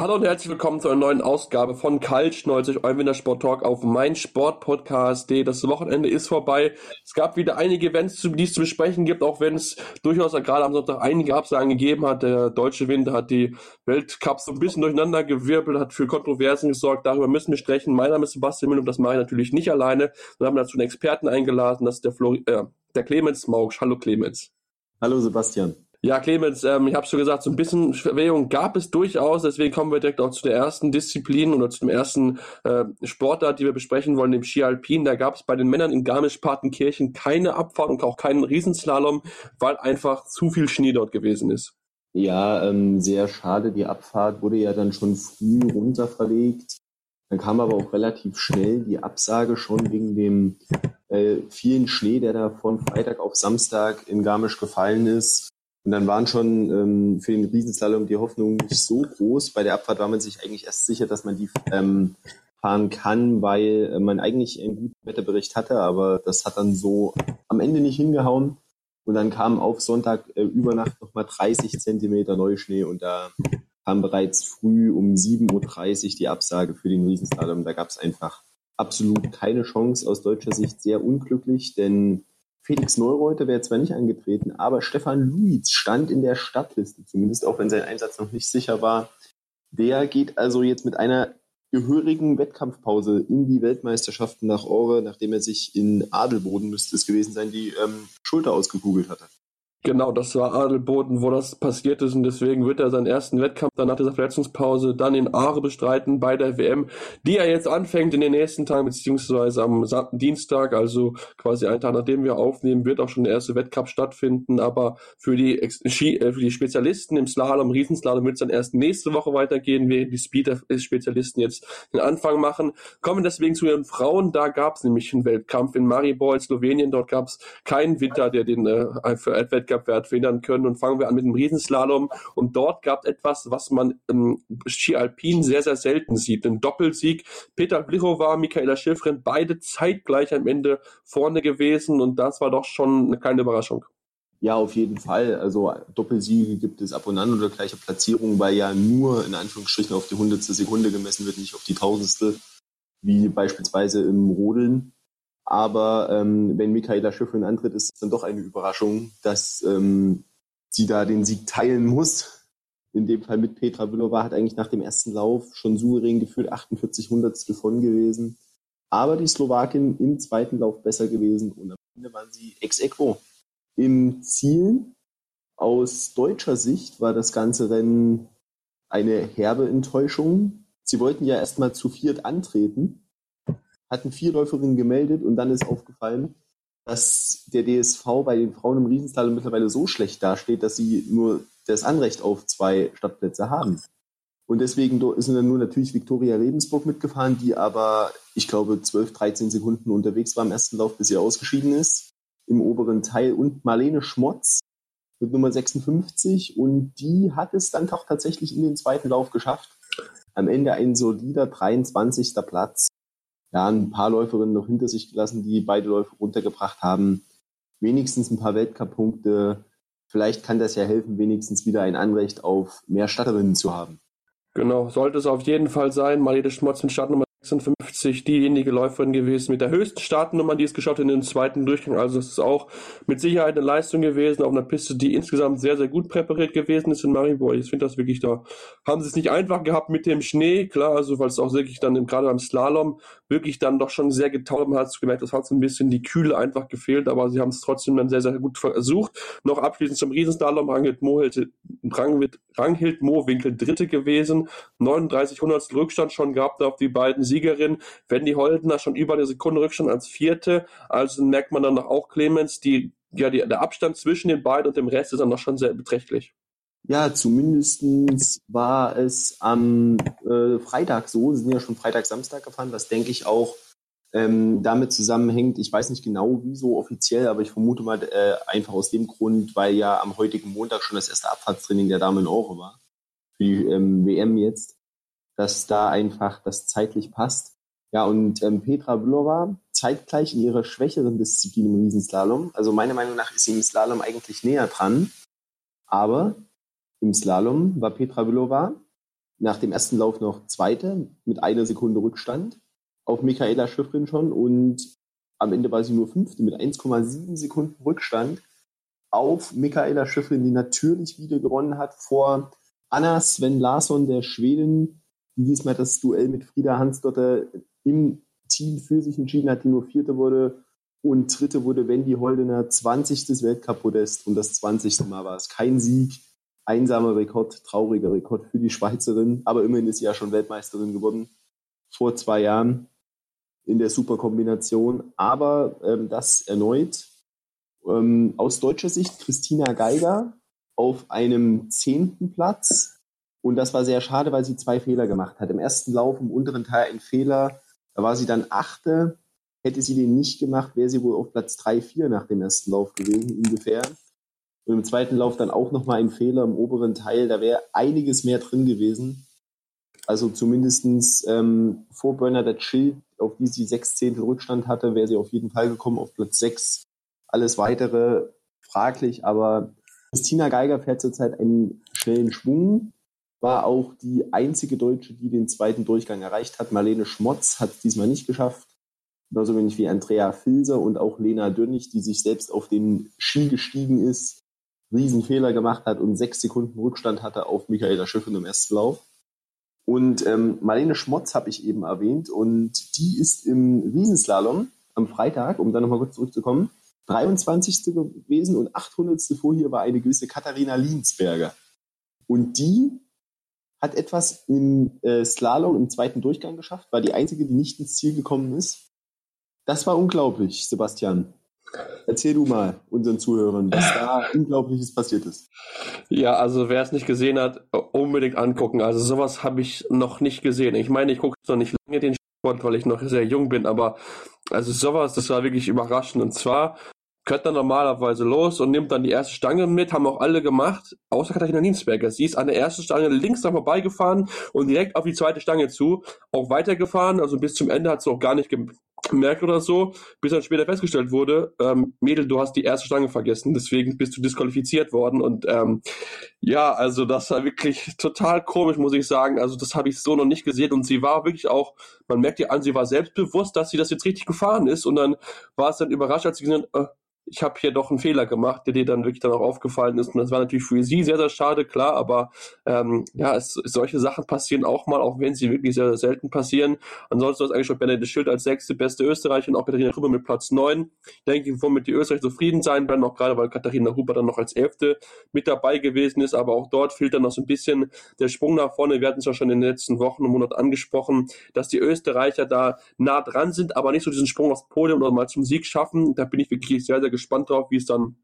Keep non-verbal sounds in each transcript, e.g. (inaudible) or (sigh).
Hallo und herzlich willkommen zu einer neuen Ausgabe von Kaltschneuzig, eurem Wintersport Talk auf meinsportpodcast.de. Das Wochenende ist vorbei. Es gab wieder einige Events, die es zu besprechen gibt, auch wenn es durchaus gerade am Sonntag einige Absagen gegeben hat. Der deutsche Winter hat die Weltcups so ein bisschen durcheinander gewirbelt, hat für Kontroversen gesorgt. Darüber müssen wir sprechen. Mein Name ist Sebastian Müller und das mache ich natürlich nicht alleine. Wir haben dazu einen Experten eingeladen, das ist der, Flori äh, der Clemens Mausch. Hallo Clemens. Hallo Sebastian. Ja, Clemens, ähm, ich habe schon gesagt, so ein bisschen Verwehung gab es durchaus. Deswegen kommen wir direkt auch zu der ersten Disziplin oder zu dem ersten äh, Sportart, die wir besprechen wollen, dem Ski Alpin. Da gab es bei den Männern in Garmisch-Partenkirchen keine Abfahrt und auch keinen Riesenslalom, weil einfach zu viel Schnee dort gewesen ist. Ja, ähm, sehr schade. Die Abfahrt wurde ja dann schon früh runter verlegt. Dann kam aber auch relativ schnell die Absage schon wegen dem äh, vielen Schnee, der da von Freitag auf Samstag in Garmisch gefallen ist. Und dann waren schon ähm, für den Riesenslalom die Hoffnungen nicht so groß. Bei der Abfahrt war man sich eigentlich erst sicher, dass man die ähm, fahren kann, weil äh, man eigentlich einen guten Wetterbericht hatte, aber das hat dann so am Ende nicht hingehauen. Und dann kam auf Sonntag äh, über Nacht nochmal 30 Zentimeter Neuschnee und da kam bereits früh um 7.30 Uhr die Absage für den Riesenslalom. Da gab es einfach absolut keine Chance aus deutscher Sicht. Sehr unglücklich, denn Felix Neureuter wäre zwar nicht angetreten, aber Stefan Luiz stand in der Stadtliste, zumindest auch wenn sein Einsatz noch nicht sicher war. Der geht also jetzt mit einer gehörigen Wettkampfpause in die Weltmeisterschaften nach Ore, nachdem er sich in Adelboden, müsste es gewesen sein, die ähm, Schulter ausgekugelt hatte. Genau, das war Adelboden, wo das passiert ist und deswegen wird er seinen ersten Wettkampf dann nach dieser Verletzungspause dann in Aare bestreiten bei der WM, die er jetzt anfängt in den nächsten Tagen beziehungsweise am Dienstag, also quasi einen Tag nachdem wir aufnehmen, wird auch schon der erste Wettkampf stattfinden, aber für die, Ski, äh, für die Spezialisten im Slalom, Riesenslalom wird es dann erst nächste Woche weitergehen, während die Speed-Spezialisten jetzt den Anfang machen. Kommen deswegen zu den Frauen, da gab es nämlich einen Wettkampf in Maribor, Slowenien, dort gab es keinen Winter, der den äh, für Wettkampf Weltcup verhindern können. Und fangen wir an mit dem Riesenslalom. Und dort gab es etwas, was man im Ski Alpin sehr, sehr selten sieht. Ein Doppelsieg. Peter Blichowa, Michaela Schifrin, beide zeitgleich am Ende vorne gewesen. Und das war doch schon eine kleine Überraschung. Ja, auf jeden Fall. Also Doppelsiege gibt es ab und an oder gleiche Platzierungen, weil ja nur in Anführungsstrichen auf die hundertste Sekunde gemessen wird, nicht auf die tausendstel, wie beispielsweise im Rodeln. Aber ähm, wenn Michaela Schifrin antritt, ist es dann doch eine Überraschung, dass ähm, sie da den Sieg teilen muss. In dem Fall mit Petra Vlhova hat eigentlich nach dem ersten Lauf schon souverän geführt, 48 Hundertstel von gewesen. Aber die Slowakin im zweiten Lauf besser gewesen und am Ende waren sie ex equo. Im Ziel aus deutscher Sicht war das ganze Rennen eine herbe Enttäuschung. Sie wollten ja erstmal zu viert antreten hatten vier Läuferinnen gemeldet und dann ist aufgefallen, dass der DSV bei den Frauen im Riesenslalom mittlerweile so schlecht dasteht, dass sie nur das Anrecht auf zwei Stadtplätze haben. Und deswegen sind dann nur natürlich Viktoria Rebensburg mitgefahren, die aber, ich glaube, 12, 13 Sekunden unterwegs war im ersten Lauf, bis sie ausgeschieden ist, im oberen Teil. Und Marlene Schmotz mit Nummer 56. Und die hat es dann doch tatsächlich in den zweiten Lauf geschafft. Am Ende ein solider 23. Platz ja, ein paar Läuferinnen noch hinter sich gelassen, die beide Läufe runtergebracht haben. Wenigstens ein paar Weltcup-Punkte. Vielleicht kann das ja helfen, wenigstens wieder ein Anrecht auf mehr Starterinnen zu haben. Genau, sollte es auf jeden Fall sein. Marlene Schmotz mit Startnummer 56 diejenige Läuferin gewesen mit der höchsten Startnummer, die es geschafft hat in den zweiten Durchgang. Also es ist auch mit Sicherheit eine Leistung gewesen auf einer Piste, die insgesamt sehr, sehr gut präpariert gewesen ist in Maribor. Ich finde das wirklich da. Haben sie es nicht einfach gehabt mit dem Schnee, klar, also weil es auch wirklich dann gerade beim Slalom wirklich dann doch schon sehr getaut. Man hat gemerkt, das hat so ein bisschen die Kühle einfach gefehlt, aber sie haben es trotzdem dann sehr, sehr gut versucht. Noch abschließend zum Riesenslalom, Ranghild Mohild, Ranghild Mohwinkel Dritte gewesen, 39 Hundertstel Rückstand schon gehabt auf die beiden Siegerin. Wendy Holdener schon über eine Sekunde Rückstand als Vierte. Also merkt man dann auch Clemens, die, ja, die, der Abstand zwischen den beiden und dem Rest ist dann noch schon sehr beträchtlich. Ja, zumindest war es am äh, Freitag so. Sie sind ja schon Freitag, Samstag gefahren, was denke ich auch ähm, damit zusammenhängt. Ich weiß nicht genau, wieso offiziell, aber ich vermute mal äh, einfach aus dem Grund, weil ja am heutigen Montag schon das erste Abfahrtstraining der Damen in Ore war. Für die ähm, WM jetzt. Dass da einfach das zeitlich passt. Ja, und ähm, Petra Vlhova zeitgleich in ihrer schwächeren Disziplin im Riesenslalom. Also meiner Meinung nach ist sie im Slalom eigentlich näher dran. Aber im Slalom war Petra Vlhova nach dem ersten Lauf noch Zweite mit einer Sekunde Rückstand auf Michaela Schifrin schon und am Ende war sie nur Fünfte mit 1,7 Sekunden Rückstand auf Michaela Schifrin, die natürlich wieder gewonnen hat vor Anna Sven Larsson, der Schwedin, die diesmal das Duell mit Frieda Hansdotter im Team für sich entschieden hat, die nur Vierte wurde. Und Dritte wurde Wendy Holdener, 20. Weltcup-Podest. Und das 20. Mal war es kein Sieg. Einsamer Rekord, trauriger Rekord für die Schweizerin. Aber immerhin ist sie ja schon Weltmeisterin geworden. Vor zwei Jahren in der Superkombination. Aber ähm, das erneut. Ähm, aus deutscher Sicht Christina Geiger auf einem zehnten Platz. Und das war sehr schade, weil sie zwei Fehler gemacht hat. Im ersten Lauf im unteren Teil ein Fehler, da war sie dann Achte. Hätte sie den nicht gemacht, wäre sie wohl auf Platz 3, 4 nach dem ersten Lauf gewesen, ungefähr. Und im zweiten Lauf dann auch nochmal ein Fehler im oberen Teil. Da wäre einiges mehr drin gewesen. Also zumindestens ähm, vor Bernadette Schild, auf die sie sechs Zehntel Rückstand hatte, wäre sie auf jeden Fall gekommen auf Platz 6. Alles weitere fraglich, aber Christina Geiger fährt zurzeit einen schnellen Schwung war auch die einzige Deutsche, die den zweiten Durchgang erreicht hat. Marlene Schmotz hat es diesmal nicht geschafft. Genauso wenig wie Andrea Filser und auch Lena Dönnig, die sich selbst auf den Ski gestiegen ist, Riesenfehler gemacht hat und sechs Sekunden Rückstand hatte auf Michaela Schiffen im ersten Lauf. Und ähm, Marlene Schmotz habe ich eben erwähnt und die ist im Riesenslalom am Freitag, um da nochmal kurz zurückzukommen, 23. gewesen und 800. vor hier war eine gewisse Katharina Liensberger. Und die hat etwas im äh, Slalom im zweiten Durchgang geschafft, war die einzige, die nicht ins Ziel gekommen ist. Das war unglaublich, Sebastian. Erzähl du mal unseren Zuhörern, was da Unglaubliches passiert ist. Ja, also wer es nicht gesehen hat, unbedingt angucken. Also sowas habe ich noch nicht gesehen. Ich meine, ich gucke noch nicht lange den Sport, weil ich noch sehr jung bin, aber also sowas, das war wirklich überraschend. Und zwar dann normalerweise los und nimmt dann die erste Stange mit, haben auch alle gemacht, außer Katharina Linsberger. Sie ist an der ersten Stange links dann vorbeigefahren und direkt auf die zweite Stange zu, auch weitergefahren, also bis zum Ende hat sie auch gar nicht gemerkt oder so, bis dann später festgestellt wurde, ähm, Mädel, du hast die erste Stange vergessen, deswegen bist du disqualifiziert worden und ähm, ja, also das war wirklich total komisch, muss ich sagen, also das habe ich so noch nicht gesehen und sie war wirklich auch, man merkt ihr an, sie war selbstbewusst, dass sie das jetzt richtig gefahren ist und dann war es dann überrascht, als sie gesagt hat, äh, ich habe hier doch einen Fehler gemacht, der dir dann wirklich dann auch aufgefallen ist. Und das war natürlich für sie sehr, sehr schade, klar, aber ähm, ja, es, solche Sachen passieren auch mal, auch wenn sie wirklich sehr, sehr selten passieren. Ansonsten ist eigentlich schon Benedikt Schild als sechste beste Österreicherin, auch Katharina Huber mit Platz neun. Ich denke, womit die Österreicher zufrieden sein werden, auch gerade weil Katharina Huber dann noch als elfte mit dabei gewesen ist, aber auch dort fehlt dann noch so ein bisschen der Sprung nach vorne. Wir hatten es ja schon in den letzten Wochen und Monaten angesprochen, dass die Österreicher da nah dran sind, aber nicht so diesen Sprung aufs Podium oder mal zum Sieg schaffen. Da bin ich wirklich sehr, sehr gespannt drauf, wie es dann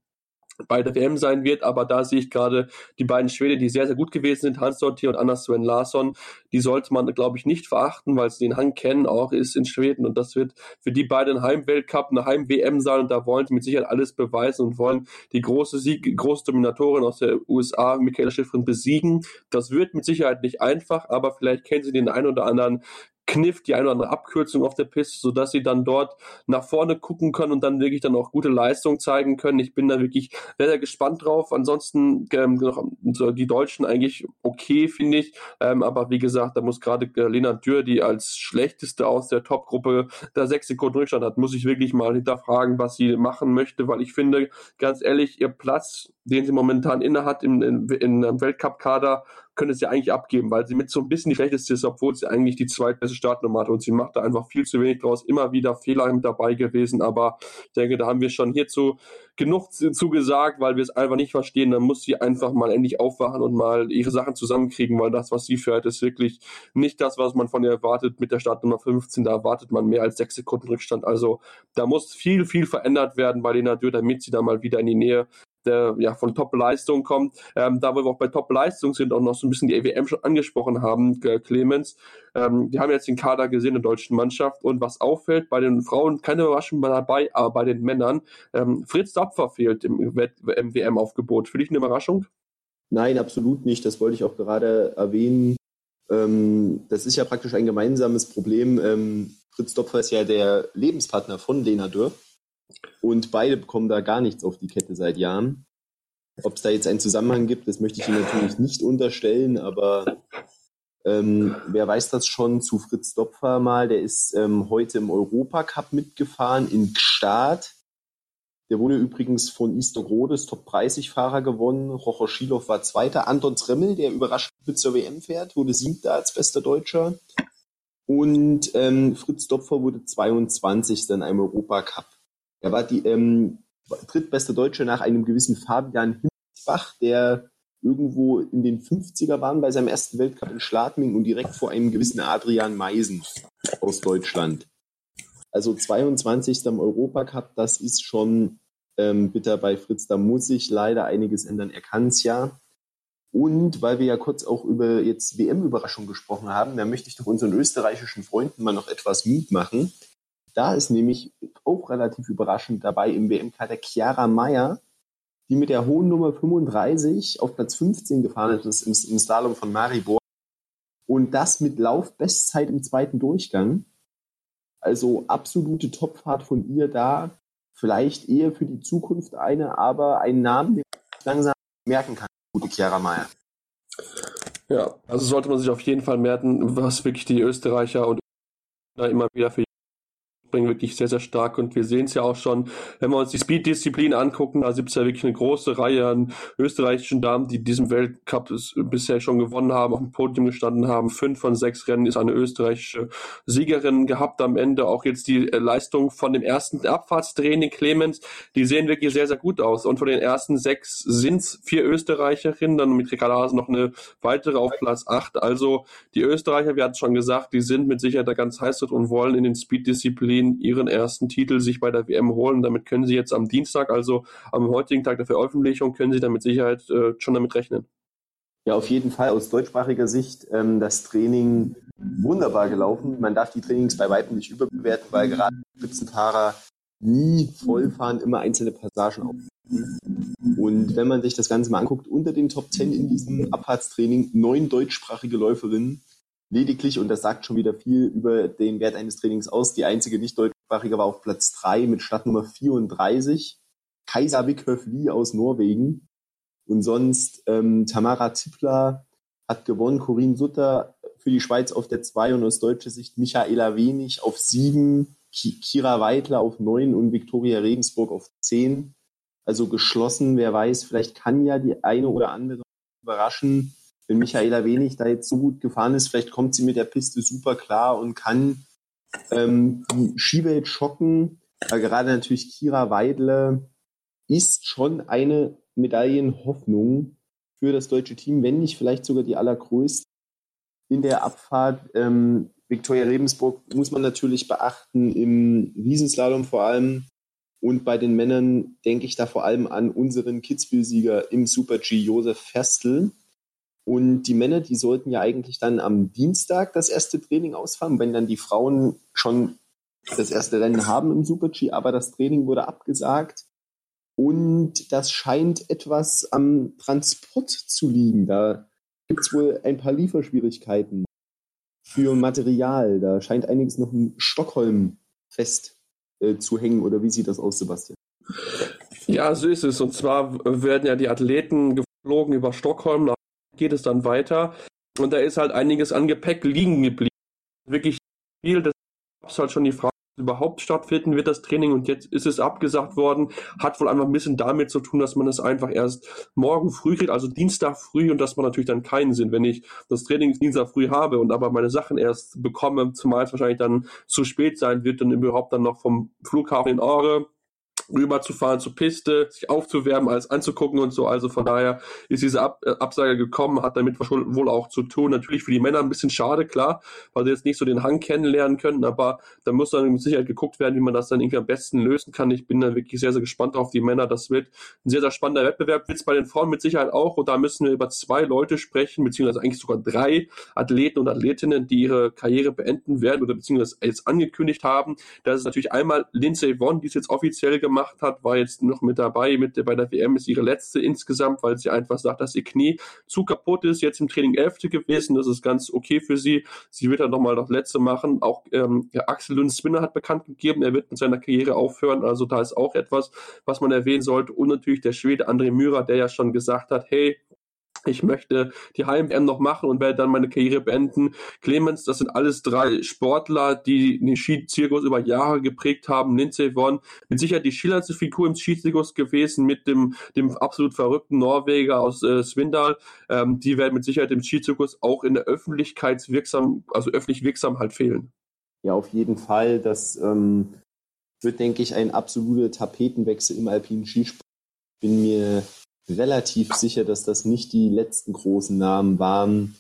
bei der WM sein wird, aber da sehe ich gerade die beiden Schweden, die sehr, sehr gut gewesen sind, Hans Dortier und Anna Sven Larsson, die sollte man, glaube ich, nicht verachten, weil sie den Hang kennen, auch ist in Schweden. Und das wird für die beiden Heim-Weltcup, eine Heim-WM sein. Und da wollen sie mit Sicherheit alles beweisen und wollen die große Sieg, große Dominatorin aus der USA, Michaela Schiffrin, besiegen. Das wird mit Sicherheit nicht einfach, aber vielleicht kennen sie den einen oder anderen Kniff, die eine oder andere Abkürzung auf der Piste, sodass sie dann dort nach vorne gucken können und dann wirklich dann auch gute Leistung zeigen können. Ich bin da wirklich sehr, sehr gespannt drauf. Ansonsten ähm, die Deutschen eigentlich okay, finde ich. Ähm, aber wie gesagt, da muss gerade äh, Lena Dürr, die als schlechteste aus der Top-Gruppe da sechs Sekunden Rückstand hat, muss ich wirklich mal hinterfragen, was sie machen möchte, weil ich finde, ganz ehrlich, ihr Platz, den sie momentan innehat im, in, im Weltcup-Kader, könnte sie eigentlich abgeben, weil sie mit so ein bisschen die schlechteste ist, obwohl sie eigentlich die zweitbeste Startnummer hat und sie macht da einfach viel zu wenig draus. Immer wieder Fehler mit dabei gewesen, aber ich denke, da haben wir schon hierzu genug zugesagt, weil wir es einfach nicht verstehen. Dann muss sie einfach mal endlich aufwachen und mal ihre Sachen zusammenkriegen, weil das, was sie fährt, ist wirklich nicht das, was man von ihr erwartet mit der Startnummer 15. Da erwartet man mehr als sechs Sekunden Rückstand. Also da muss viel, viel verändert werden bei Lena Dürr, damit sie da mal wieder in die Nähe der ja von Top-Leistung kommt. Ähm, da wo wir auch bei Top-Leistung sind, auch noch so ein bisschen die EWM schon angesprochen haben, Clemens. Ähm, wir haben jetzt den Kader gesehen der deutschen Mannschaft und was auffällt, bei den Frauen keine Überraschung dabei, aber bei den Männern, ähm, Fritz Dapfer fehlt im, im WM-Aufgebot. Für dich eine Überraschung? Nein, absolut nicht. Das wollte ich auch gerade erwähnen. Ähm, das ist ja praktisch ein gemeinsames Problem. Ähm, Fritz Dopfer ist ja der Lebenspartner von Lena Dürr. Und beide bekommen da gar nichts auf die Kette seit Jahren. Ob es da jetzt einen Zusammenhang gibt, das möchte ich Ihnen natürlich nicht unterstellen, aber ähm, wer weiß das schon zu Fritz Dopfer mal? Der ist ähm, heute im Europacup mitgefahren in Gstaad. Der wurde übrigens von Easter Rodes Top 30 Fahrer gewonnen. Rocher Schilow war Zweiter. Anton Tremmel, der überraschend mit zur WM fährt, wurde Siebter als bester Deutscher. Und ähm, Fritz Dopfer wurde 22. in einem Europacup. Er war die ähm, drittbeste Deutsche nach einem gewissen Fabian Himmelsbach, der irgendwo in den 50er waren bei seinem ersten Weltcup in Schladming und direkt vor einem gewissen Adrian Meisen aus Deutschland. Also 22. im Europacup, das ist schon ähm, bitter bei Fritz. Da muss sich leider einiges ändern. Er kann es ja. Und weil wir ja kurz auch über jetzt WM-Überraschung gesprochen haben, da möchte ich doch unseren österreichischen Freunden mal noch etwas Mut machen. Da ist nämlich auch relativ überraschend dabei im WM-Kader Chiara Meyer, die mit der hohen Nummer 35 auf Platz 15 gefahren ist im, im Slalom von Maribor. Und das mit Laufbestzeit im zweiten Durchgang. Also absolute Topfahrt von ihr da. Vielleicht eher für die Zukunft eine, aber ein Namen, den man langsam merken kann. Gute Chiara Meyer. Ja, also sollte man sich auf jeden Fall merken, was wirklich die Österreicher und immer wieder für bringen wirklich sehr, sehr stark und wir sehen es ja auch schon, wenn wir uns die Speed-Disziplin angucken, da gibt es ja wirklich eine große Reihe an österreichischen Damen, die diesen Weltcup bisher schon gewonnen haben, auf dem Podium gestanden haben. Fünf von sechs Rennen ist eine österreichische Siegerin gehabt. Am Ende auch jetzt die äh, Leistung von dem ersten Abfahrtstraining Clemens, die sehen wirklich sehr, sehr gut aus. Und von den ersten sechs sind es vier Österreicherinnen, dann mit Ricarda noch eine weitere auf Platz acht. Also die Österreicher, wir hatten schon gesagt, die sind mit Sicherheit da ganz heiß und wollen in den Speed-Disziplinen Schweden ihren ersten Titel sich bei der WM holen. Damit können sie jetzt am Dienstag, also am heutigen Tag der Veröffentlichung, können sie dann mit Sicherheit äh, schon damit rechnen. Ja, auf jeden Fall aus deutschsprachiger Sicht ähm, das Training wunderbar gelaufen. Man darf die Trainings bei weitem nicht überbewerten, weil gerade Spitzenfahrer nie vollfahren, immer einzelne Passagen aufnehmen. Und wenn man sich das Ganze mal anguckt, unter den Top 10 in diesem Abfahrtstraining neun deutschsprachige Läuferinnen, lediglich, und das sagt schon wieder viel über den Wert eines Trainings aus, die einzige nicht deutschsprachige war auf Platz 3 mit Startnummer 34, Kaiser Wickhöf-Lee aus Norwegen. Und sonst ähm, Tamara Zippler hat gewonnen, Corinne Sutter für die Schweiz auf der 2 und aus deutscher Sicht Michaela Wenig auf 7, Kira Weidler auf 9 und Viktoria Regensburg auf 10. Also geschlossen, wer weiß, vielleicht kann ja die eine oder andere überraschen wenn Michaela Wenig da jetzt so gut gefahren ist, vielleicht kommt sie mit der Piste super klar und kann ähm, die Skiwelt schocken. Aber gerade natürlich Kira Weidle ist schon eine Medaillenhoffnung für das deutsche Team, wenn nicht vielleicht sogar die allergrößte. In der Abfahrt ähm, Viktoria Rebensburg muss man natürlich beachten, im Riesenslalom vor allem. Und bei den Männern denke ich da vor allem an unseren Kitzbühel-Sieger im Super-G, Josef Ferstl, und die Männer, die sollten ja eigentlich dann am Dienstag das erste Training ausfahren, wenn dann die Frauen schon das erste Rennen haben im Super-G, aber das Training wurde abgesagt. Und das scheint etwas am Transport zu liegen. Da gibt es wohl ein paar Lieferschwierigkeiten für Material. Da scheint einiges noch in Stockholm fest äh, zu hängen. Oder wie sieht das aus, Sebastian? Ja, so ist es. Und zwar werden ja die Athleten geflogen über Stockholm geht es dann weiter. Und da ist halt einiges an Gepäck liegen geblieben. Wirklich viel. Das ist halt schon die Frage, überhaupt stattfinden wird das Training und jetzt ist es abgesagt worden, hat wohl einfach ein bisschen damit zu tun, dass man es einfach erst morgen früh kriegt, also Dienstag früh und das macht natürlich dann keinen Sinn, wenn ich das Training Dienstag früh habe und aber meine Sachen erst bekomme, zumal es wahrscheinlich dann zu spät sein wird, dann überhaupt dann noch vom Flughafen in Aare rüberzufahren zur Piste, sich aufzuwärmen, alles anzugucken und so. Also von daher ist diese Ab äh, Absage gekommen, hat damit wohl auch zu tun. Natürlich für die Männer ein bisschen schade, klar, weil sie jetzt nicht so den Hang kennenlernen können, aber da muss dann mit Sicherheit geguckt werden, wie man das dann irgendwie am besten lösen kann. Ich bin da wirklich sehr, sehr gespannt auf die Männer. Das wird ein sehr, sehr spannender Wettbewerb. Wird es bei den Frauen mit Sicherheit auch. Und da müssen wir über zwei Leute sprechen, beziehungsweise eigentlich sogar drei Athleten und Athletinnen, die ihre Karriere beenden werden oder beziehungsweise jetzt angekündigt haben. Das ist natürlich einmal Lindsay Vonn, die es jetzt offiziell gemacht gemacht hat, war jetzt noch mit dabei. Mit, bei der WM ist ihre letzte insgesamt, weil sie einfach sagt, dass ihr Knie zu kaputt ist. Jetzt im Training Elfte gewesen. Das ist ganz okay für sie. Sie wird dann nochmal das letzte machen. Auch ähm, ja, Axel Lund Spinner hat bekannt gegeben, er wird mit seiner Karriere aufhören. Also da ist auch etwas, was man erwähnen sollte. Und natürlich der Schwede André Myhrer, der ja schon gesagt hat, hey, ich möchte die HMM noch machen und werde dann meine Karriere beenden. Clemens, das sind alles drei Sportler, die den Skizirkus über Jahre geprägt haben. Lindsay Vonn, mit Sicherheit die schillerndste Figur im Skizirkus gewesen mit dem, dem absolut verrückten Norweger aus äh, Swindal. Ähm, die werden mit Sicherheit im Skizirkus auch in der Öffentlichkeitswirksam, also öffentlich wirksam halt fehlen. Ja, auf jeden Fall. Das ähm, wird, denke ich, ein absoluter Tapetenwechsel im alpinen Skisport. Bin mir relativ sicher, dass das nicht die letzten großen Namen waren,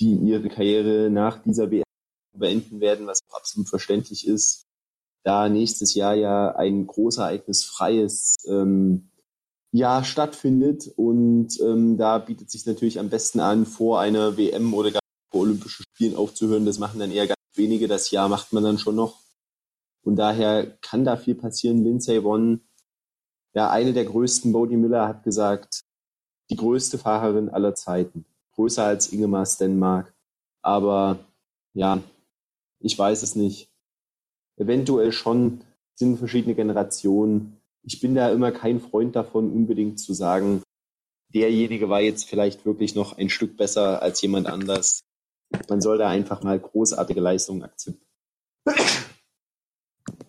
die ihre Karriere nach dieser WM beenden werden, was auch absolut verständlich ist, da nächstes Jahr ja ein großereignisfreies ähm, Jahr stattfindet und ähm, da bietet sich natürlich am besten an, vor einer WM oder gar vor Olympischen Spielen aufzuhören. Das machen dann eher ganz wenige. Das Jahr macht man dann schon noch. Und daher kann da viel passieren. Lindsay Vonn ja, eine der größten, Bodie Miller, hat gesagt, die größte Fahrerin aller Zeiten. Größer als Ingemar Stenmark. Aber ja, ich weiß es nicht. Eventuell schon sind verschiedene Generationen. Ich bin da immer kein Freund davon, unbedingt zu sagen, derjenige war jetzt vielleicht wirklich noch ein Stück besser als jemand anders. Man soll da einfach mal großartige Leistungen akzeptieren.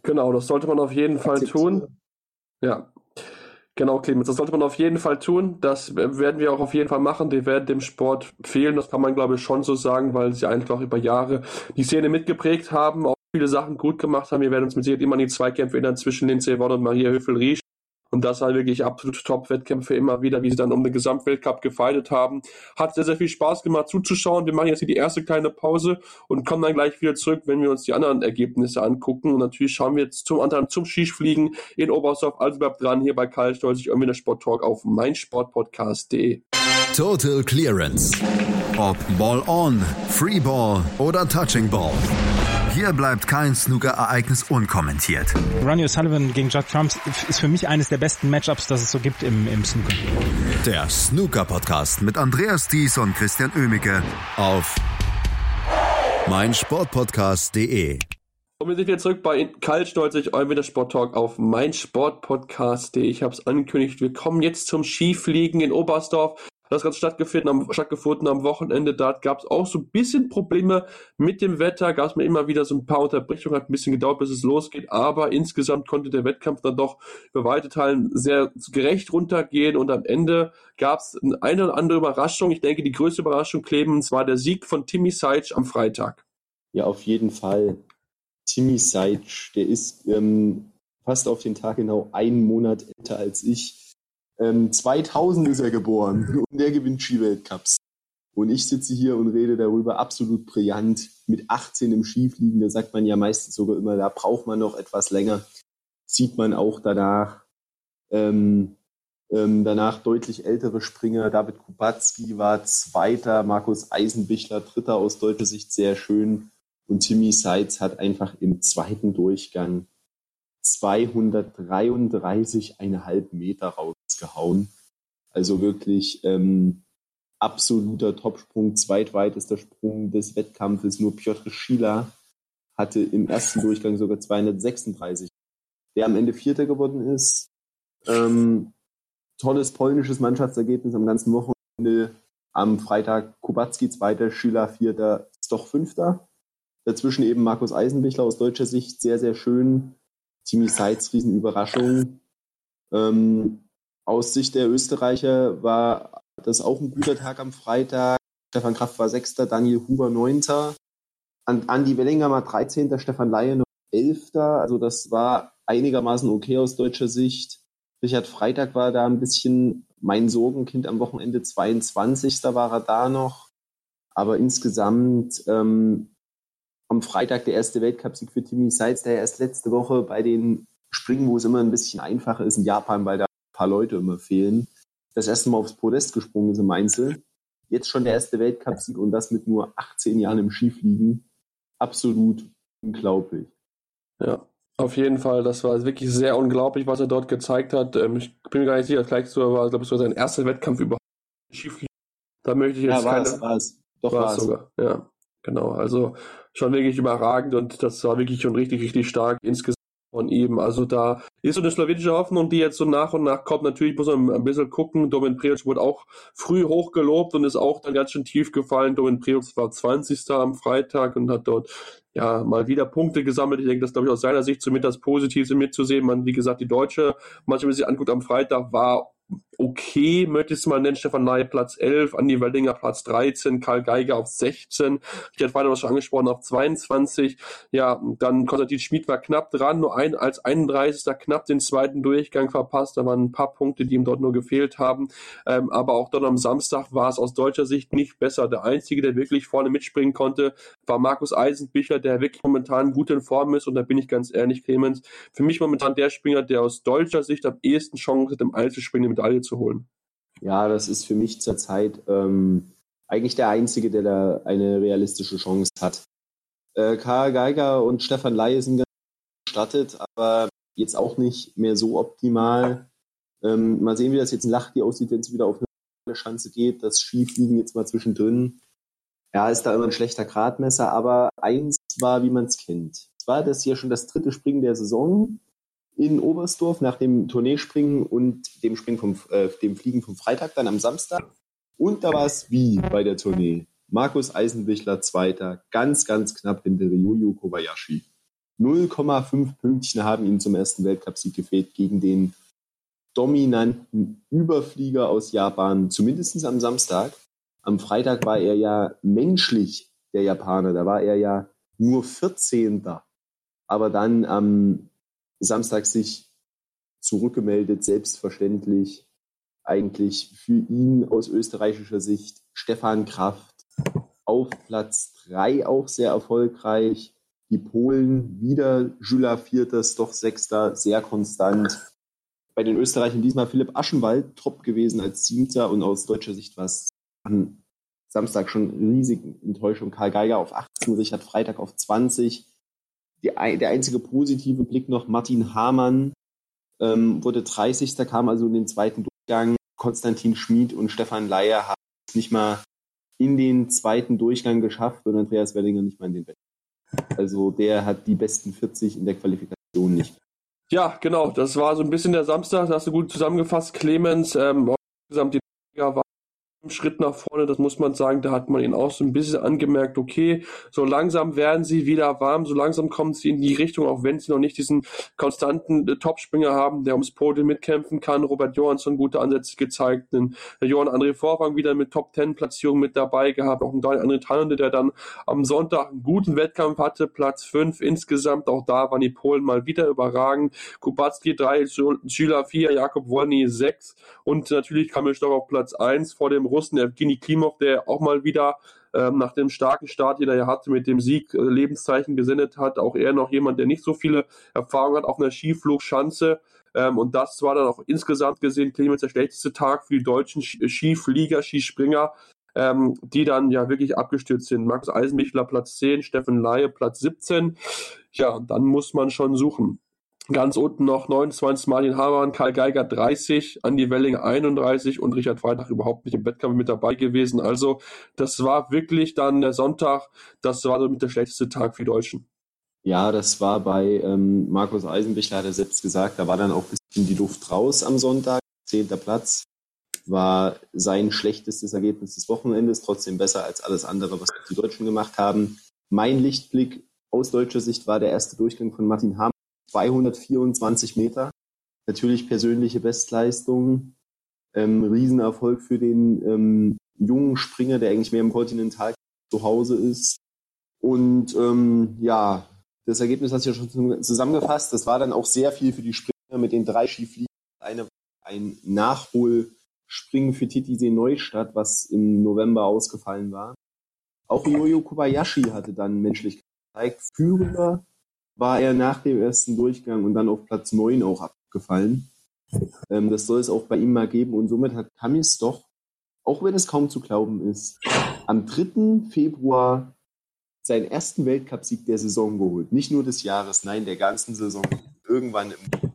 Genau, das sollte man auf jeden Fall tun. Ja, Genau, Clemens, das sollte man auf jeden Fall tun. Das werden wir auch auf jeden Fall machen. Die werden dem Sport fehlen. Das kann man, glaube ich, schon so sagen, weil sie einfach über Jahre die Szene mitgeprägt haben, auch viele Sachen gut gemacht haben. Wir werden uns mit Sicherheit immer an die Zweikämpfe erinnern zwischen Lindsay Vonn und Maria Höfel-Riesch. Und das waren wirklich absolute Top-Wettkämpfe immer wieder, wie sie dann um den Gesamtweltcup gefeitet haben. Hat sehr, sehr viel Spaß gemacht zuzuschauen. Wir machen jetzt hier die erste kleine Pause und kommen dann gleich wieder zurück, wenn wir uns die anderen Ergebnisse angucken. Und natürlich schauen wir jetzt zum anderen zum Skifliegen in Oberstdorf. Also bleibt dran hier bei Karl Stolz, ich irgendwie der Sport Talk auf meinsportpodcast.de. Total Clearance. Ob Ball on, Free Ball oder Touching Ball. Hier bleibt kein Snooker-Ereignis unkommentiert. Ronnie O'Sullivan gegen Judd Trump ist für mich eines der besten Matchups, das es so gibt im, im Snooker. Der Snooker-Podcast mit Andreas Thies und Christian Oemicke auf meinsportpodcast.de. Und wir sind wieder zurück bei Kaltstolz, ich eurem Wintersport Talk auf meinsportpodcast.de. Ich habe es angekündigt, wir kommen jetzt zum Skifliegen in Oberstdorf. Das Ganze stattgefunden am, stattgefunden am Wochenende. Da gab es auch so ein bisschen Probleme mit dem Wetter. Gab es mir immer wieder so ein paar Unterbrechungen. Hat ein bisschen gedauert, bis es losgeht. Aber insgesamt konnte der Wettkampf dann doch über weite Teilen sehr gerecht runtergehen. Und am Ende gab es eine oder andere Überraschung. Ich denke, die größte Überraschung, Clemens, war der Sieg von Timmy Seitsch am Freitag. Ja, auf jeden Fall. Timmy Seitsch, der ist ähm, fast auf den Tag genau einen Monat älter als ich ähm, 2000 ist er geboren (laughs) und der gewinnt Skiweltcups. Und ich sitze hier und rede darüber absolut brillant. Mit 18 im Skifliegen, da sagt man ja meistens sogar immer, da braucht man noch etwas länger. Sieht man auch danach. Ähm, ähm, danach deutlich ältere Springer. David Kubacki war Zweiter, Markus Eisenbichler Dritter aus deutscher Sicht sehr schön. Und Timmy Seitz hat einfach im zweiten Durchgang 233,5 Meter rausgehauen. Also wirklich ähm, absoluter Topsprung, zweitweitester Sprung des Wettkampfes. Nur Piotr Schila hatte im ersten Durchgang sogar 236. Der am Ende Vierter geworden ist. Ähm, tolles polnisches Mannschaftsergebnis am ganzen Wochenende. Am Freitag Kubacki Zweiter, Schiller Vierter, ist doch Fünfter. Dazwischen eben Markus Eisenbichler aus deutscher Sicht sehr, sehr schön Timmy Seitz Riesenüberraschung. Ähm, aus Sicht der Österreicher war das auch ein guter Tag am Freitag. Stefan Kraft war Sechster, Daniel Huber Neunter, Andi Wellinger war Dreizehnter, Stefan Laie noch Elfter. Also das war einigermaßen okay aus deutscher Sicht. Richard Freitag war da ein bisschen mein Sorgenkind am Wochenende. 22. war er da noch. Aber insgesamt ähm, am Freitag der erste Weltcupsieg für Timmy Seitz, der erst letzte Woche bei den Springen, wo es immer ein bisschen einfacher ist in Japan, weil da paar Leute immer fehlen, das erste Mal aufs Podest gesprungen ist im Einzel. Jetzt schon der erste Weltcupsieg und das mit nur 18 Jahren im Skifliegen. Absolut unglaublich. Ja, auf jeden Fall, das war wirklich sehr unglaublich, was er dort gezeigt hat. Ähm, ich bin mir gar nicht sicher, vielleicht so war, glaube ich, so sein erster Wettkampf überhaupt. Da möchte ich jetzt ja, war keine. Es, war es. Doch war es sogar. Ja, genau. Also schon wirklich überragend und das war wirklich schon richtig, richtig stark insgesamt von ihm. Also da ist so eine slowenische Hoffnung, die jetzt so nach und nach kommt. Natürlich muss man ein bisschen gucken. Domin Preoc wurde auch früh hochgelobt und ist auch dann ganz schön tief gefallen. Domin Preoc war 20. am Freitag und hat dort ja mal wieder Punkte gesammelt. Ich denke, das glaube ich aus seiner Sicht zumindest das Positivste mitzusehen. Man, wie gesagt, die Deutsche, manchmal sich anguckt am Freitag, war okay, möchtest du mal nennen, Stefan Ney Platz 11, Andi Wellinger Platz 13, Karl Geiger auf 16, ich hatte weiter was schon angesprochen, auf 22, ja, dann Konstantin Schmid war knapp dran, nur ein, als 31. knapp den zweiten Durchgang verpasst, da waren ein paar Punkte, die ihm dort nur gefehlt haben, ähm, aber auch dann am Samstag war es aus deutscher Sicht nicht besser. Der Einzige, der wirklich vorne mitspringen konnte, war Markus Eisenbichler, der wirklich momentan gut in Form ist und da bin ich ganz ehrlich, Clemens, für mich momentan der Springer, der aus deutscher Sicht am ehesten Chance hat, im Einzelspringen Medaille zu holen. Ja, das ist für mich zurzeit ähm, eigentlich der Einzige, der da eine realistische Chance hat. Äh, Karl Geiger und Stefan Laie sind ganz gestartet, aber jetzt auch nicht mehr so optimal. Ähm, mal sehen, wie das jetzt in Lachti aussieht, wenn es wieder auf eine Schanze geht. Das Skifliegen jetzt mal zwischendrin. Ja, ist da immer ein schlechter Gradmesser, aber eins war, wie man es kennt. Es war das hier schon das dritte Springen der Saison in Oberstdorf nach dem Tourneespringen und dem Springen vom, äh, dem Fliegen vom Freitag dann am Samstag. Und da war es wie bei der Tournee. Markus Eisenbichler Zweiter, ganz, ganz knapp hinter Ryuyu Kobayashi. 0,5 Pünktchen haben ihm zum ersten Weltcupsieg gefehlt gegen den dominanten Überflieger aus Japan, zumindest am Samstag. Am Freitag war er ja menschlich der Japaner, da war er ja nur 14. Aber dann am Samstag sich zurückgemeldet, selbstverständlich eigentlich für ihn aus österreichischer Sicht Stefan Kraft auf Platz drei auch sehr erfolgreich. Die Polen wieder Jula Vierter, doch Sechster, sehr konstant. Bei den Österreichern diesmal Philipp Aschenwald top gewesen als Siebter und aus deutscher Sicht war es am Samstag schon riesig Enttäuschung. Karl Geiger auf 18, Richard Freitag auf 20 die, der einzige positive Blick noch, Martin Hamann ähm, wurde 30. kam also in den zweiten Durchgang. Konstantin Schmid und Stefan Leier haben es nicht mal in den zweiten Durchgang geschafft und Andreas Wellinger nicht mal in den besten. Also der hat die besten 40 in der Qualifikation nicht. Ja, genau. Das war so ein bisschen der Samstag. Das hast du gut zusammengefasst, Clemens. Ähm, insgesamt die war Schritt nach vorne, das muss man sagen, da hat man ihn auch so ein bisschen angemerkt, okay, so langsam werden sie wieder warm, so langsam kommen sie in die Richtung, auch wenn sie noch nicht diesen konstanten äh, Topspringer haben, der ums Podium mitkämpfen kann. Robert Johansson gute Ansätze gezeigt, den Johann André Vorfang wieder mit Top Ten Platzierung mit dabei gehabt, auch ein Daniel André Tannende, der dann am Sonntag einen guten Wettkampf hatte, Platz 5 insgesamt, auch da waren die Polen mal wieder überragend. Kubacki 3, Schüler 4, Jakob Wolny 6 und natürlich Kamil Stock auf Platz 1 vor dem Russen Evgeny Klimov, der auch mal wieder ähm, nach dem starken Start, den er ja hatte, mit dem Sieg äh, Lebenszeichen gesendet hat. Auch er noch jemand, der nicht so viele Erfahrungen hat auf einer Skiflugschanze. Ähm, und das war dann auch insgesamt gesehen Clemens der schlechteste Tag für die deutschen Skiflieger, Skispringer, ähm, die dann ja wirklich abgestürzt sind. Max Eisenbichler Platz 10, Steffen Laie Platz 17. Ja, dann muss man schon suchen. Ganz unten noch 29 Martin Hamann, Karl Geiger 30, Andi Welling 31 und Richard Freitag überhaupt nicht im Wettkampf mit dabei gewesen. Also das war wirklich dann der Sonntag, das war so mit der schlechteste Tag für die Deutschen. Ja, das war bei ähm, Markus Eisenbichler, hat er selbst gesagt, da war dann auch ein bisschen die Luft raus am Sonntag. Zehnter Platz war sein schlechtestes Ergebnis des Wochenendes, trotzdem besser als alles andere, was die Deutschen gemacht haben. Mein Lichtblick aus deutscher Sicht war der erste Durchgang von Martin Hamann 224 Meter. Natürlich persönliche Bestleistung. Ähm, Riesenerfolg für den ähm, jungen Springer, der eigentlich mehr im Kontinental zu Hause ist. Und ähm, ja, das Ergebnis hast du ja schon zusammengefasst. Das war dann auch sehr viel für die Springer mit den drei Skifliegen. Eine, ein Nachholspringen für Titisee Neustadt, was im November ausgefallen war. Auch Yoyo Kobayashi hatte dann menschlich gezeigt. Führender war er nach dem ersten Durchgang und dann auf Platz 9 auch abgefallen. Ähm, das soll es auch bei ihm mal geben und somit hat Kamis doch, auch wenn es kaum zu glauben ist, am 3. Februar seinen ersten Weltcupsieg der Saison geholt. Nicht nur des Jahres, nein, der ganzen Saison. Irgendwann im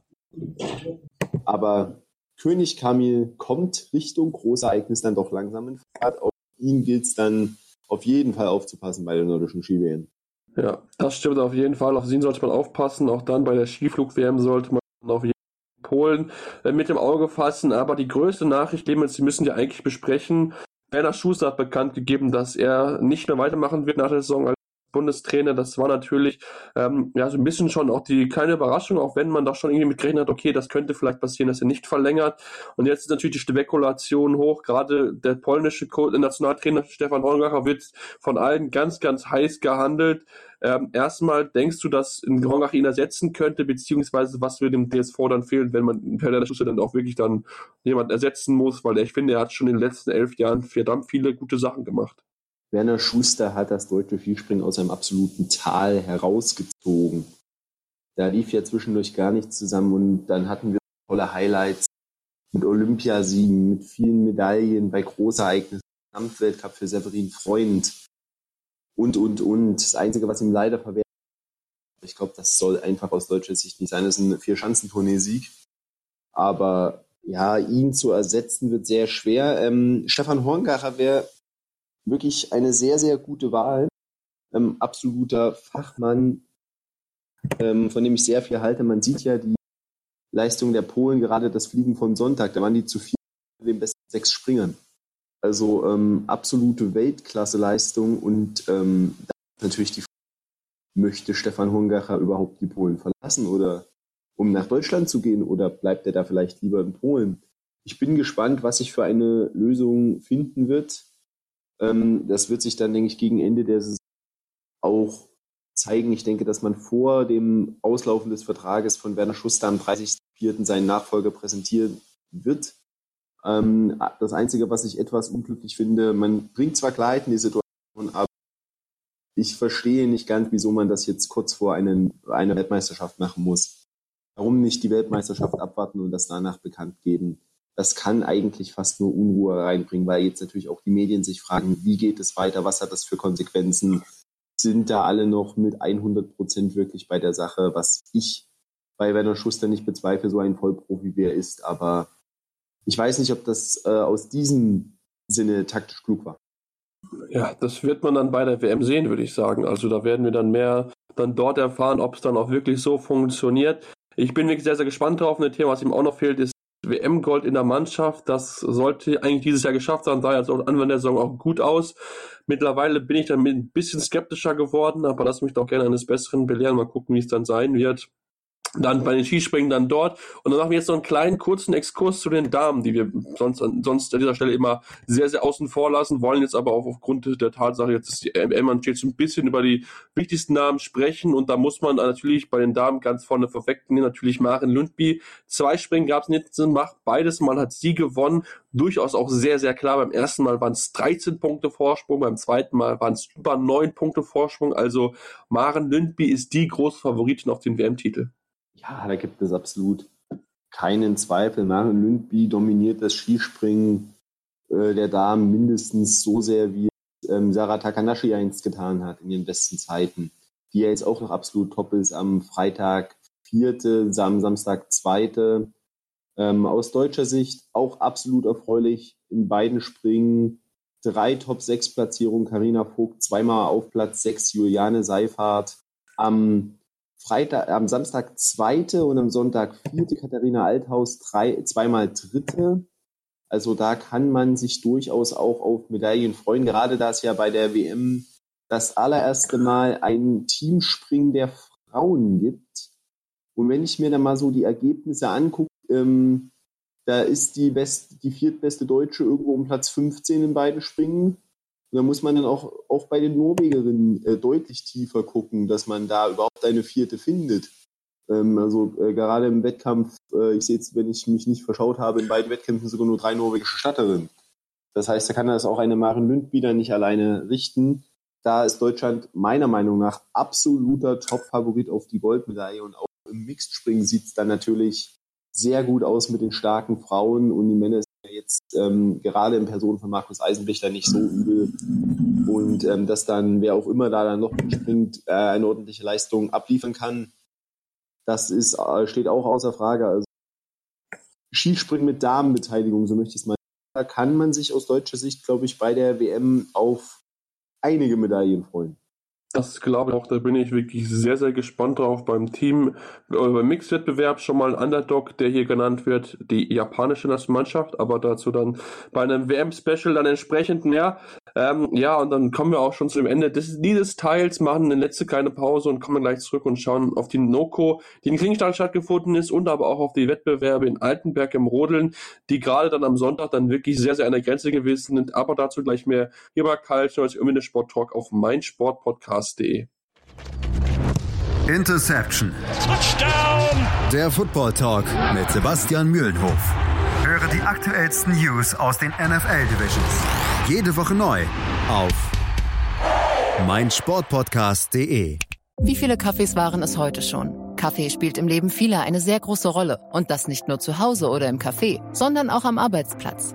Aber König Kamil kommt Richtung Großereignis dann doch langsam in Fahrt. Auf ihn gilt es dann auf jeden Fall aufzupassen bei der nordischen Ski-WM. Ja, das stimmt auf jeden Fall. Auf ihn sollte man aufpassen. Auch dann bei der Skiflug-WM sollte man auf jeden Fall Polen äh, mit dem Auge fassen. Aber die größte Nachricht, die müssen wir eigentlich besprechen. Werner Schuster hat bekannt gegeben, dass er nicht mehr weitermachen wird nach der Saison als Bundestrainer. Das war natürlich ähm, ja so ein bisschen schon auch die kleine Überraschung, auch wenn man doch schon irgendwie mit gerechnet hat, okay, das könnte vielleicht passieren, dass er nicht verlängert. Und jetzt ist natürlich die Spekulation hoch. Gerade der polnische Nationaltrainer Stefan Horngacher wird von allen ganz, ganz heiß gehandelt. Ähm, erstmal denkst du, dass ein Horngacher ihn ersetzen könnte, beziehungsweise was würde dem DSV dann fehlen, wenn man per der Schüsse dann auch wirklich dann jemand ersetzen muss, weil ich finde, er hat schon in den letzten elf Jahren verdammt viele gute Sachen gemacht. Werner Schuster hat das deutsche Vielspringen aus einem absoluten Tal herausgezogen. Da lief ja zwischendurch gar nichts zusammen und dann hatten wir tolle Highlights mit Olympiasiegen, mit vielen Medaillen bei Großereignissen, Gesamtweltcup für Severin Freund und, und, und. Das Einzige, was ihm leider verwehrt, ich glaube, das soll einfach aus deutscher Sicht nicht sein, das ist ein Vier-Schanzentournee-Sieg. Aber ja, ihn zu ersetzen wird sehr schwer. Ähm, Stefan Horngacher wäre wirklich eine sehr, sehr gute Wahl. Ähm, absoluter Fachmann, ähm, von dem ich sehr viel halte. Man sieht ja die Leistung der Polen, gerade das Fliegen von Sonntag, da waren die zu viel den besten sechs Springern. Also ähm, absolute Weltklasse-Leistung und ähm, natürlich die Frage, möchte Stefan Hungacher überhaupt die Polen verlassen oder um nach Deutschland zu gehen oder bleibt er da vielleicht lieber in Polen? Ich bin gespannt, was sich für eine Lösung finden wird. Ähm, das wird sich dann, denke ich, gegen Ende der Saison auch zeigen. Ich denke, dass man vor dem Auslaufen des Vertrages von Werner Schuster am 30.04. seinen Nachfolger präsentieren wird. Ähm, das Einzige, was ich etwas unglücklich finde, man bringt zwar Klarheit in die Situation, aber ich verstehe nicht ganz, wieso man das jetzt kurz vor einen, einer Weltmeisterschaft machen muss. Warum nicht die Weltmeisterschaft abwarten und das danach bekannt geben? Das kann eigentlich fast nur Unruhe reinbringen, weil jetzt natürlich auch die Medien sich fragen, wie geht es weiter, was hat das für Konsequenzen, sind da alle noch mit 100 Prozent wirklich bei der Sache, was ich bei Werner Schuster nicht bezweifle, so ein Vollprofi wie er ist, aber ich weiß nicht, ob das äh, aus diesem Sinne taktisch klug war. Ja, das wird man dann bei der WM sehen, würde ich sagen. Also da werden wir dann mehr dann dort erfahren, ob es dann auch wirklich so funktioniert. Ich bin wirklich sehr, sehr gespannt drauf. Ein Thema, was ihm auch noch fehlt, ist WM-Gold in der Mannschaft, das sollte eigentlich dieses Jahr geschafft sein, sah jetzt auch Anfang der Saison auch gut aus. Mittlerweile bin ich dann ein bisschen skeptischer geworden, aber lass mich doch gerne eines Besseren belehren. Mal gucken, wie es dann sein wird dann bei den Skispringen dann dort. Und dann machen wir jetzt noch einen kleinen kurzen Exkurs zu den Damen, die wir sonst, sonst an dieser Stelle immer sehr, sehr außen vor lassen, wollen jetzt aber auch aufgrund der Tatsache, jetzt ist die MM steht ein bisschen über die wichtigsten Namen sprechen und da muss man natürlich bei den Damen ganz vorne verwechseln, natürlich Maren Lundby. Zwei Springen gab es nicht, macht beides Mal hat sie gewonnen, durchaus auch sehr, sehr klar. Beim ersten Mal waren es 13 Punkte Vorsprung, beim zweiten Mal waren es über 9 Punkte Vorsprung, also Maren Lundby ist die große Favoritin auf den WM-Titel. Ja, da gibt es absolut keinen Zweifel. Marion Lündby dominiert das Skispringen äh, der Damen mindestens so sehr, wie ähm, Sarah Takanashi einst getan hat in den besten Zeiten. Die ja jetzt auch noch absolut top ist. Am Freitag vierte, am Samstag zweite. Ähm, aus deutscher Sicht auch absolut erfreulich in beiden Springen. Drei Top-6-Platzierungen, Karina Vogt zweimal auf Platz 6, Juliane Seifert. Am Freitag, am Samstag zweite und am Sonntag vierte Katharina Althaus, drei, zweimal dritte. Also da kann man sich durchaus auch auf Medaillen freuen, gerade da es ja bei der WM das allererste Mal ein Teamspringen der Frauen gibt. Und wenn ich mir dann mal so die Ergebnisse angucke, ähm, da ist die, best, die viertbeste Deutsche irgendwo um Platz 15 in beiden Springen. Und da muss man dann auch, auch bei den Norwegerinnen äh, deutlich tiefer gucken, dass man da überhaupt eine vierte findet. Ähm, also äh, gerade im Wettkampf, äh, ich sehe jetzt, wenn ich mich nicht verschaut habe, in beiden Wettkämpfen sogar nur drei norwegische Statterinnen. Das heißt, da kann das auch eine Maren Lünd wieder nicht alleine richten. Da ist Deutschland meiner Meinung nach absoluter Top-Favorit auf die Goldmedaille und auch im Mixed-Springen sieht es dann natürlich sehr gut aus mit den starken Frauen und die Männer jetzt ähm, gerade in Person von Markus Eisenrichter nicht so übel und ähm, dass dann wer auch immer da dann noch mitspringt, äh, eine ordentliche Leistung abliefern kann, das ist, äh, steht auch außer Frage. Also Skispringen mit Damenbeteiligung, so möchte ich es mal. Da kann man sich aus deutscher Sicht, glaube ich, bei der WM auf einige Medaillen freuen. Das glaube ich auch, da bin ich wirklich sehr, sehr gespannt drauf. Beim Team, äh, beim Mixwettbewerb schon mal ein Underdog, der hier genannt wird, die japanische Nationalmannschaft, aber dazu dann bei einem WM-Special dann entsprechend mehr. Ähm, ja, und dann kommen wir auch schon zu dem Ende des, dieses Teils, machen eine letzte kleine Pause und kommen gleich zurück und schauen auf die Noko, die in Klingenstein stattgefunden ist und aber auch auf die Wettbewerbe in Altenberg im Rodeln, die gerade dann am Sonntag dann wirklich sehr, sehr an der Grenze gewesen sind. Aber dazu gleich mehr hier bei Kalt, als irgendwie Sport Talk auf meinsportpodcast.de. Interception. Touchdown. Der Football Talk mit Sebastian Mühlenhof. Höre die aktuellsten News aus den NFL Divisions. Jede Woche neu auf meinsportpodcast.de. Wie viele Kaffees waren es heute schon? Kaffee spielt im Leben vieler eine sehr große Rolle. Und das nicht nur zu Hause oder im Café, sondern auch am Arbeitsplatz.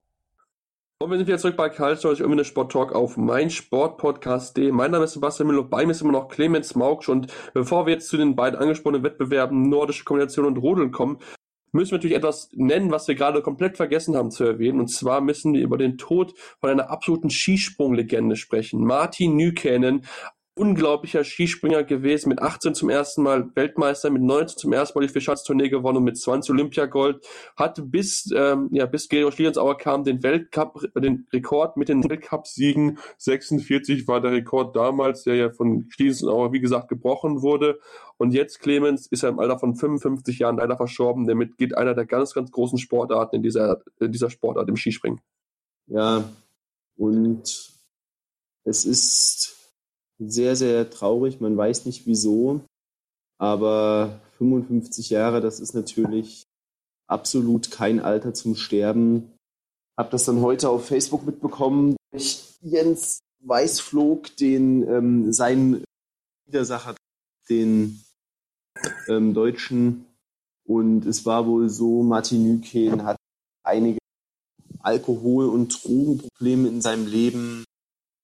Und wir sind wieder zurück bei Storch, irgendwie eine Sport Talk auf meinsportpodcast.de. Mein Name ist Sebastian Müller, bei mir ist immer noch Clemens Mauksch und bevor wir jetzt zu den beiden angesprochenen Wettbewerben Nordische Kombination und Rodeln kommen, müssen wir natürlich etwas nennen, was wir gerade komplett vergessen haben zu erwähnen. Und zwar müssen wir über den Tod von einer absoluten Skisprunglegende sprechen. Martin Nykänen, unglaublicher Skispringer gewesen, mit 18 zum ersten Mal Weltmeister, mit 19 zum ersten Mal die Fischschatztournee gewonnen und mit 20 Olympiagold, hat bis, ähm, ja, bis Gregor Schlierensauer kam, den Weltcup, den Rekord mit den Weltcup-Siegen. 46 war der Rekord damals, der ja von Schlierensauer, wie gesagt, gebrochen wurde. Und jetzt, Clemens, ist er im Alter von 55 Jahren leider verstorben. Damit geht einer der ganz, ganz großen Sportarten in dieser, in dieser Sportart im Skispringen. Ja, und es ist sehr, sehr traurig. Man weiß nicht wieso. Aber 55 Jahre, das ist natürlich absolut kein Alter zum Sterben. Hab das dann heute auf Facebook mitbekommen, durch Jens Weißflog, den ähm, sein Widersacher, den ähm, Deutschen. Und es war wohl so, Martin Nyken hat einige Alkohol- und Drogenprobleme in seinem Leben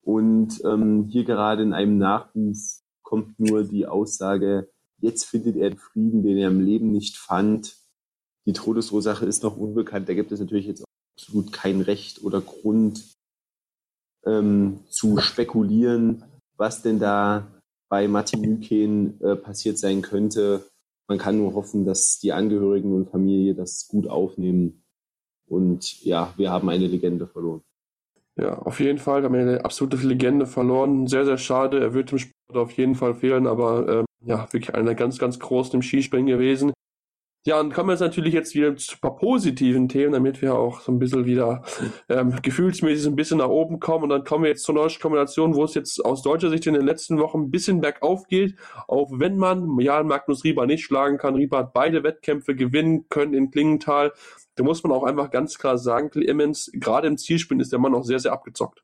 und ähm, hier gerade in einem Nachruf kommt nur die Aussage, jetzt findet er den Frieden, den er im Leben nicht fand. Die Todesursache ist noch unbekannt. Da gibt es natürlich jetzt absolut kein Recht oder Grund ähm, zu spekulieren, was denn da bei Martin Nyken äh, passiert sein könnte. Man kann nur hoffen, dass die Angehörigen und Familie das gut aufnehmen. Und ja, wir haben eine Legende verloren. Ja, auf jeden Fall. Wir haben eine absolute Legende verloren. Sehr, sehr schade. Er wird im Sport auf jeden Fall fehlen, aber ähm, ja, wirklich einer ganz, ganz großen im Skispringen gewesen. Ja, und kommen wir jetzt natürlich jetzt wieder zu ein paar positiven Themen, damit wir auch so ein bisschen wieder ähm, gefühlsmäßig ein bisschen nach oben kommen. Und dann kommen wir jetzt zur neuen Kombination, wo es jetzt aus deutscher Sicht in den letzten Wochen ein bisschen bergauf geht. Auch wenn man ja Magnus Rieber nicht schlagen kann. Rieber hat beide Wettkämpfe gewinnen können in Klingenthal da muss man auch einfach ganz klar sagen, Clemens, gerade im Zielspiel ist der Mann auch sehr, sehr abgezockt.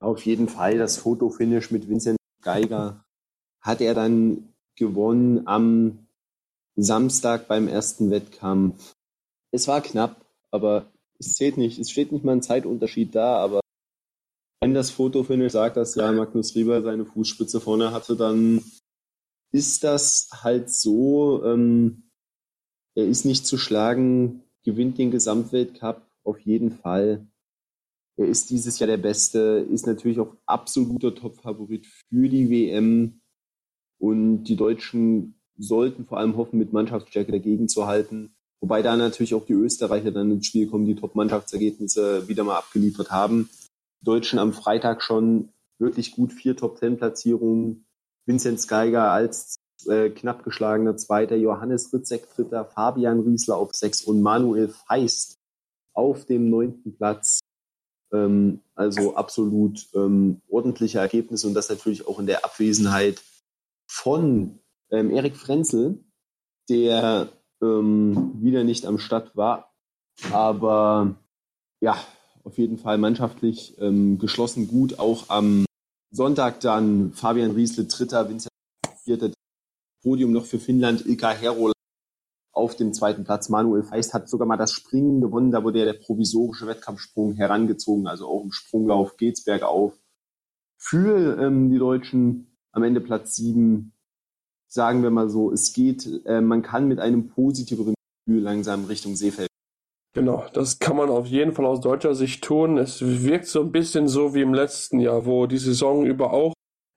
Auf jeden Fall das Fotofinish mit Vincent Geiger hat er dann gewonnen am Samstag beim ersten Wettkampf. Es war knapp, aber es zählt nicht. Es steht nicht mal ein Zeitunterschied da, aber wenn das Fotofinish sagt, dass ja Magnus Rieber seine Fußspitze vorne hatte, dann ist das halt so, ähm, er ist nicht zu schlagen, gewinnt den Gesamtweltcup auf jeden Fall. Er ist dieses Jahr der Beste, ist natürlich auch absoluter Top-Favorit für die WM. Und die Deutschen sollten vor allem hoffen, mit Mannschaftsstärke dagegen zu halten. Wobei da natürlich auch die Österreicher dann ins Spiel kommen, die Top-Mannschaftsergebnisse wieder mal abgeliefert haben. Die Deutschen am Freitag schon wirklich gut vier Top-10-Platzierungen. Vincent Geiger als äh, knapp geschlagener Zweiter, Johannes Ritzek Dritter, Fabian Riesler auf sechs und Manuel Feist auf dem neunten Platz. Ähm, also absolut ähm, ordentliche Ergebnisse und das natürlich auch in der Abwesenheit von ähm, Erik Frenzel, der ähm, wieder nicht am Start war, aber ja, auf jeden Fall mannschaftlich ähm, geschlossen gut. Auch am Sonntag dann Fabian Riesle, Dritter, Vincent Vierter, Podium noch für Finnland, Ilka Herola auf dem zweiten Platz. Manuel Feist hat sogar mal das Springen gewonnen. Da wurde ja der provisorische Wettkampfsprung herangezogen, also auch im Sprunglauf geht's bergauf. Für ähm, die Deutschen am Ende Platz sieben, sagen wir mal so, es geht, äh, man kann mit einem positiveren Gefühl langsam Richtung Seefeld. Genau, das kann man auf jeden Fall aus deutscher Sicht tun. Es wirkt so ein bisschen so wie im letzten Jahr, wo die Saison über auch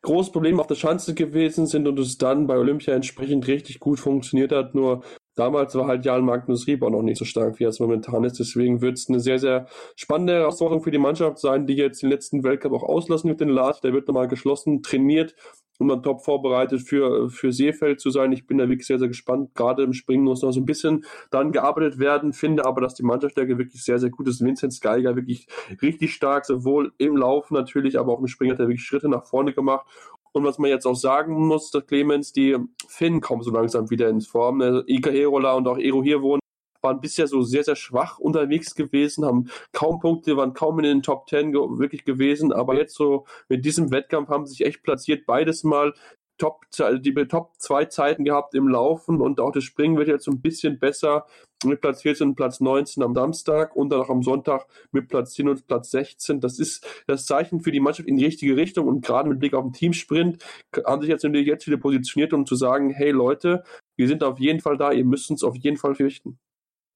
große Probleme auf der Schanze gewesen sind und es dann bei Olympia entsprechend richtig gut funktioniert hat. Nur Damals war halt Jan Magnus Rieber noch nicht so stark, wie er es momentan ist. Deswegen wird es eine sehr, sehr spannende Herausforderung für die Mannschaft sein, die jetzt den letzten Weltcup auch auslassen mit den Lars. Der wird nochmal geschlossen, trainiert und dann top vorbereitet für, für Seefeld zu sein. Ich bin da wirklich sehr, sehr gespannt. Gerade im Springen muss noch so ein bisschen dann gearbeitet werden. Finde aber, dass die Mannschaftsstärke wirklich sehr, sehr gut ist. Vincent Geiger wirklich richtig stark, sowohl im Laufen natürlich, aber auch im Springen hat er wirklich Schritte nach vorne gemacht. Und was man jetzt auch sagen muss, dass Clemens, die Finn kommen so langsam wieder ins Form. Also Ika Herola und auch Ero Hirwohn waren bisher so sehr, sehr schwach unterwegs gewesen, haben kaum Punkte, waren kaum in den Top Ten ge wirklich gewesen, aber jetzt so mit diesem Wettkampf haben sie sich echt platziert, beides mal Top, die Top zwei Zeiten gehabt im Laufen und auch das Springen wird jetzt so ein bisschen besser mit Platz 14 und Platz 19 am Samstag und dann auch am Sonntag mit Platz 10 und Platz 16. Das ist das Zeichen für die Mannschaft in die richtige Richtung und gerade mit Blick auf den Teamsprint haben sich jetzt natürlich jetzt wieder positioniert, um zu sagen, hey Leute, wir sind auf jeden Fall da, ihr müsst uns auf jeden Fall fürchten.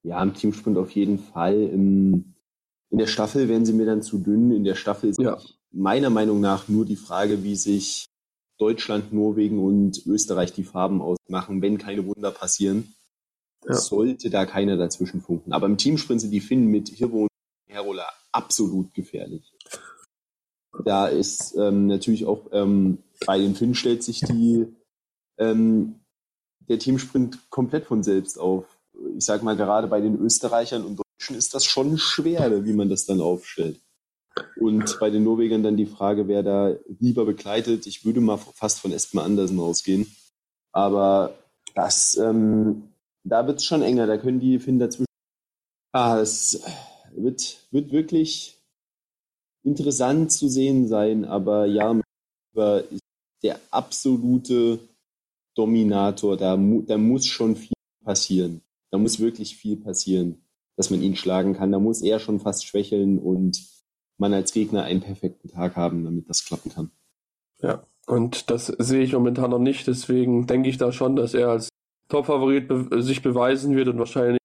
Ja, im Teamsprint auf jeden Fall. in der Staffel werden sie mir dann zu dünn. In der Staffel ist ja. meiner Meinung nach nur die Frage, wie sich Deutschland, Norwegen und Österreich die Farben ausmachen, wenn keine Wunder passieren. Ja. Sollte da keiner dazwischen funken. Aber im Teamsprint sind die Finnen mit Hirvo und Herola absolut gefährlich. Da ist ähm, natürlich auch ähm, bei den Finnen stellt sich die ähm, der Teamsprint komplett von selbst auf. Ich sag mal, gerade bei den Österreichern und Deutschen ist das schon schwer, wie man das dann aufstellt. Und bei den Norwegern dann die Frage, wer da lieber begleitet. Ich würde mal fast von Espen Andersen ausgehen. Aber das, ähm, da wird es schon enger. Da können die Finnen dazwischen. Ah, es wird, wird wirklich interessant zu sehen sein. Aber ja, ist der absolute Dominator. Da, da muss schon viel passieren. Da muss wirklich viel passieren, dass man ihn schlagen kann. Da muss er schon fast schwächeln und man als Gegner einen perfekten Tag haben, damit das klappen kann. Ja, und das sehe ich momentan noch nicht. Deswegen denke ich da schon, dass er als Top-Favorit be sich beweisen wird und wahrscheinlich.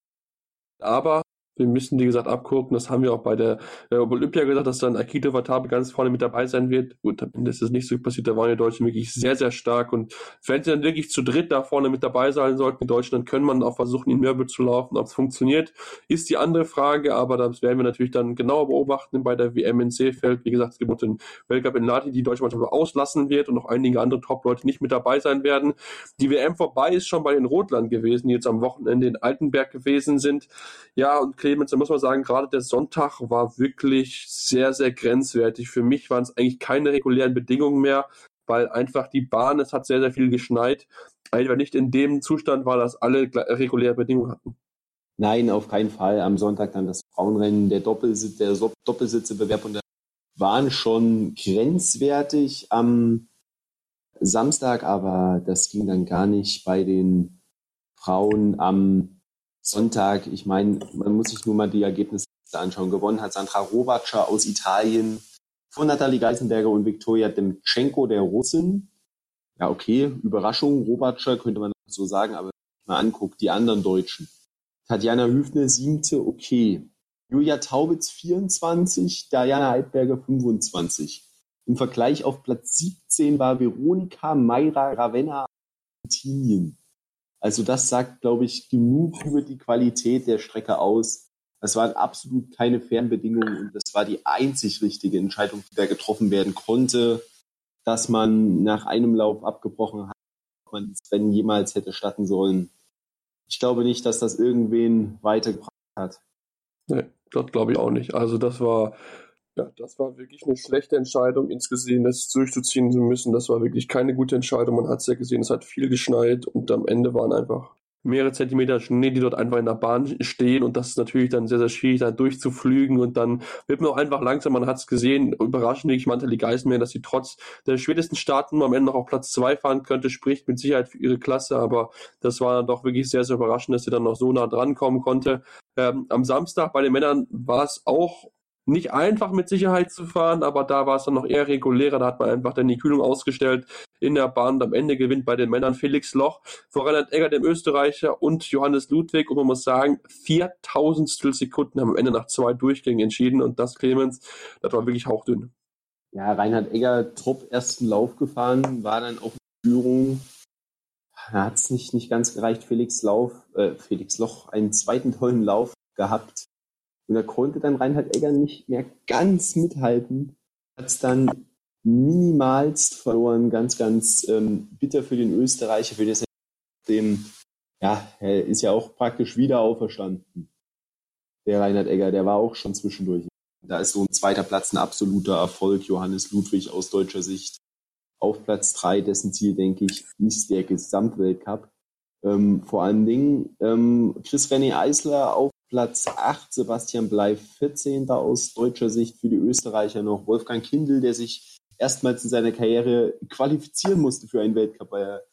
Aber wir müssen, wie gesagt, abgucken. Das haben wir auch bei der äh, Olympia gesagt, dass dann Akito Watabe ganz vorne mit dabei sein wird. Gut, am Ende ist es nicht so passiert. Da waren die Deutschen wirklich sehr, sehr stark. Und wenn sie dann wirklich zu dritt da vorne mit dabei sein sollten, die Deutschen, dann können man auch versuchen, in Mürbe zu laufen. Ob es funktioniert, ist die andere Frage. Aber das werden wir natürlich dann genauer beobachten bei der WM in Seefeld. Wie gesagt, es gibt den Weltcup in Lati, die deutsche Mannschaft auslassen wird und noch einige andere Top-Leute nicht mit dabei sein werden. Die WM vorbei ist schon bei den Rotland gewesen, die jetzt am Wochenende in Altenberg gewesen sind. Ja, und Clemens, da muss man sagen, gerade der Sonntag war wirklich sehr, sehr grenzwertig. Für mich waren es eigentlich keine regulären Bedingungen mehr, weil einfach die Bahn, es hat sehr, sehr viel geschneit, einfach nicht in dem Zustand war, dass alle reguläre Bedingungen hatten. Nein, auf keinen Fall. Am Sonntag dann das Frauenrennen, der, Doppelsitz, der Doppelsitzebewerb und der waren schon grenzwertig am Samstag, aber das ging dann gar nicht bei den Frauen am Sonntag, ich meine, man muss sich nur mal die Ergebnisse anschauen. Gewonnen hat Sandra Robatscher aus Italien von Nathalie Geisenberger und Viktoria Demtschenko, der Russin. Ja, okay, Überraschung, Robatscher könnte man so sagen, aber mal anguckt, die anderen Deutschen. Tatjana Hüfner, siebte, okay. Julia Taubitz, 24, Diana Heidberger, 25. Im Vergleich auf Platz 17 war Veronika Mayra Ravenna Argentinien. Also das sagt, glaube ich, genug über die Qualität der Strecke aus. Es waren absolut keine Fernbedingungen und das war die einzig richtige Entscheidung, die da getroffen werden konnte, dass man nach einem Lauf abgebrochen hat, ob man das Rennen jemals hätte starten sollen. Ich glaube nicht, dass das irgendwen weitergebracht hat. Nee, das glaube ich auch nicht. Also das war ja, das war wirklich eine schlechte Entscheidung, insgesehen das durchzuziehen zu müssen. Das war wirklich keine gute Entscheidung. Man hat es ja gesehen, es hat viel geschneit und am Ende waren einfach mehrere Zentimeter Schnee, die dort einfach in der Bahn stehen und das ist natürlich dann sehr, sehr schwierig, da durchzuflügen und dann wird man auch einfach langsam, man hat es gesehen, überraschend wirklich Manteli Geismeier, dass sie trotz der spätesten Starten am Ende noch auf Platz zwei fahren könnte, spricht mit Sicherheit für ihre Klasse, aber das war dann doch wirklich sehr, sehr überraschend, dass sie dann noch so nah dran kommen konnte. Ähm, am Samstag bei den Männern war es auch nicht einfach mit Sicherheit zu fahren, aber da war es dann noch eher regulärer. Da hat man einfach dann die Kühlung ausgestellt in der Bahn. Und am Ende gewinnt bei den Männern Felix Loch vor Reinhard Egger, dem Österreicher, und Johannes Ludwig. Und man muss sagen, 4000 Sekunden haben am Ende nach zwei Durchgängen entschieden. Und das, Clemens, das war wirklich hauchdünn. Ja, Reinhard Egger top ersten Lauf gefahren, war dann auf Führung. Da hat es nicht, nicht ganz gereicht. Felix Lauf, äh, Felix Loch einen zweiten tollen Lauf gehabt und da konnte dann Reinhard Egger nicht mehr ganz mithalten, hat es dann minimalst verloren, ganz, ganz ähm, bitter für den Österreicher, für das dem, ja, er ist ja auch praktisch wieder auferstanden. Der Reinhard Egger, der war auch schon zwischendurch. Da ist so ein zweiter Platz ein absoluter Erfolg. Johannes Ludwig aus deutscher Sicht auf Platz drei, dessen Ziel, denke ich, ist der Gesamtweltcup. Ähm, vor allen Dingen ähm, Chris René Eisler auf Platz 8 Sebastian Bleif, 14. aus deutscher Sicht für die Österreicher noch. Wolfgang Kindl, der sich erstmals in seiner Karriere qualifizieren musste für einen Weltcup, weil er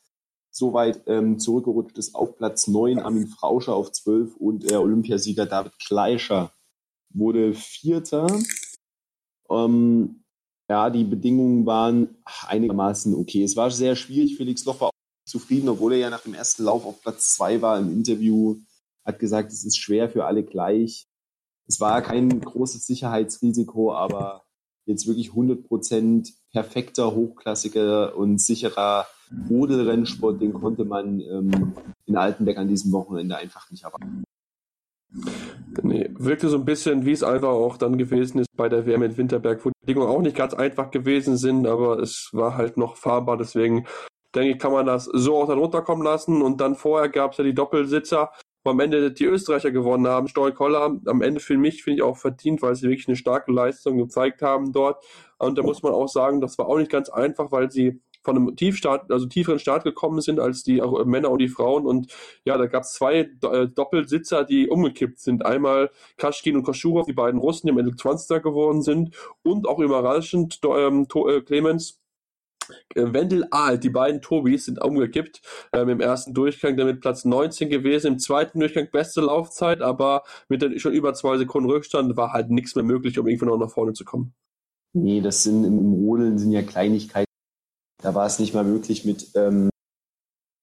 so weit ähm, zurückgerutscht ist auf Platz 9, Armin Frauscher auf 12 und der Olympiasieger David Kleischer wurde Vierter. Ähm, ja, die Bedingungen waren einigermaßen okay. Es war sehr schwierig. Felix Loch war auch zufrieden, obwohl er ja nach dem ersten Lauf auf Platz 2 war im Interview hat gesagt, es ist schwer für alle gleich. Es war kein großes Sicherheitsrisiko, aber jetzt wirklich 100 Prozent perfekter, hochklassiger und sicherer Rodelrennsport, den konnte man ähm, in Altenberg an diesem Wochenende einfach nicht erwarten. Nee, wirkte so ein bisschen, wie es einfach auch dann gewesen ist bei der WM in Winterberg, wo die Bedingungen auch nicht ganz einfach gewesen sind, aber es war halt noch fahrbar, deswegen denke ich, kann man das so auch dann runterkommen lassen und dann vorher gab es ja die Doppelsitzer, wo am Ende die Österreicher gewonnen haben. Stoy Koller am Ende für mich, finde ich auch verdient, weil sie wirklich eine starke Leistung gezeigt haben dort. Und da muss man auch sagen, das war auch nicht ganz einfach, weil sie von einem Tiefstart, also tieferen Start gekommen sind als die Männer und die Frauen. Und ja, da gab es zwei äh, Doppelsitzer, die umgekippt sind. Einmal Kaschkin und Koschurov, die beiden Russen, die am Ende 20er geworden sind. Und auch überraschend ähm, äh, Clemens äh, Wendel Aalt, die beiden Tobis sind umgekippt ähm, im ersten Durchgang, damit Platz 19 gewesen, im zweiten Durchgang beste Laufzeit, aber mit den schon über zwei Sekunden Rückstand war halt nichts mehr möglich, um irgendwo noch nach vorne zu kommen. Nee, das sind im Rodeln sind ja Kleinigkeiten. Da war es nicht mal möglich mit, ähm,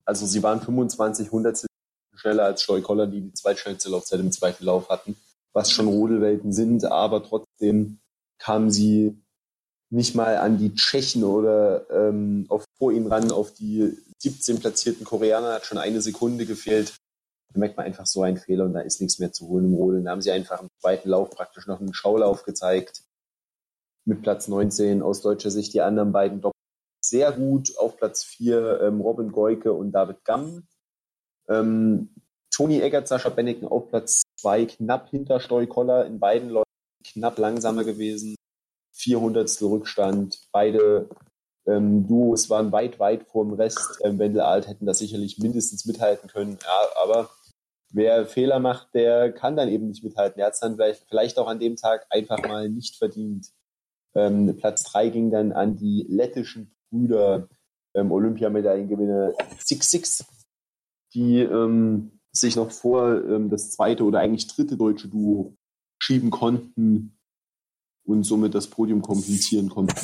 also sie waren 25 Hundertstel schneller als Scheu Koller, die die zweitschnellste Laufzeit im zweiten Lauf hatten, was schon Rodelwelten sind, aber trotzdem kamen sie nicht mal an die Tschechen oder ähm, auf, vor ihm ran, auf die 17 platzierten Koreaner, hat schon eine Sekunde gefehlt. Da merkt man einfach so einen Fehler und da ist nichts mehr zu holen im Rodeln. Da haben sie einfach im zweiten Lauf praktisch noch einen Schaulauf gezeigt. Mit Platz 19 aus deutscher Sicht die anderen beiden Doppel sehr gut. Auf Platz 4 ähm, Robin Goike und David Gamm. Ähm, Toni Eggert, Sascha Benneken auf Platz 2, knapp hinter Stoi Koller in beiden Läufen, knapp langsamer gewesen. 400. Rückstand. Beide ähm, Duos waren weit, weit vor dem Rest. Ähm, Wendel Alt hätten das sicherlich mindestens mithalten können. Ja, aber wer Fehler macht, der kann dann eben nicht mithalten. Er hat es dann vielleicht, vielleicht auch an dem Tag einfach mal nicht verdient. Ähm, Platz 3 ging dann an die lettischen Brüder ähm, Olympiamedaillengewinner Six Six, die ähm, sich noch vor ähm, das zweite oder eigentlich dritte deutsche Duo schieben konnten und somit das Podium komplettieren konnten.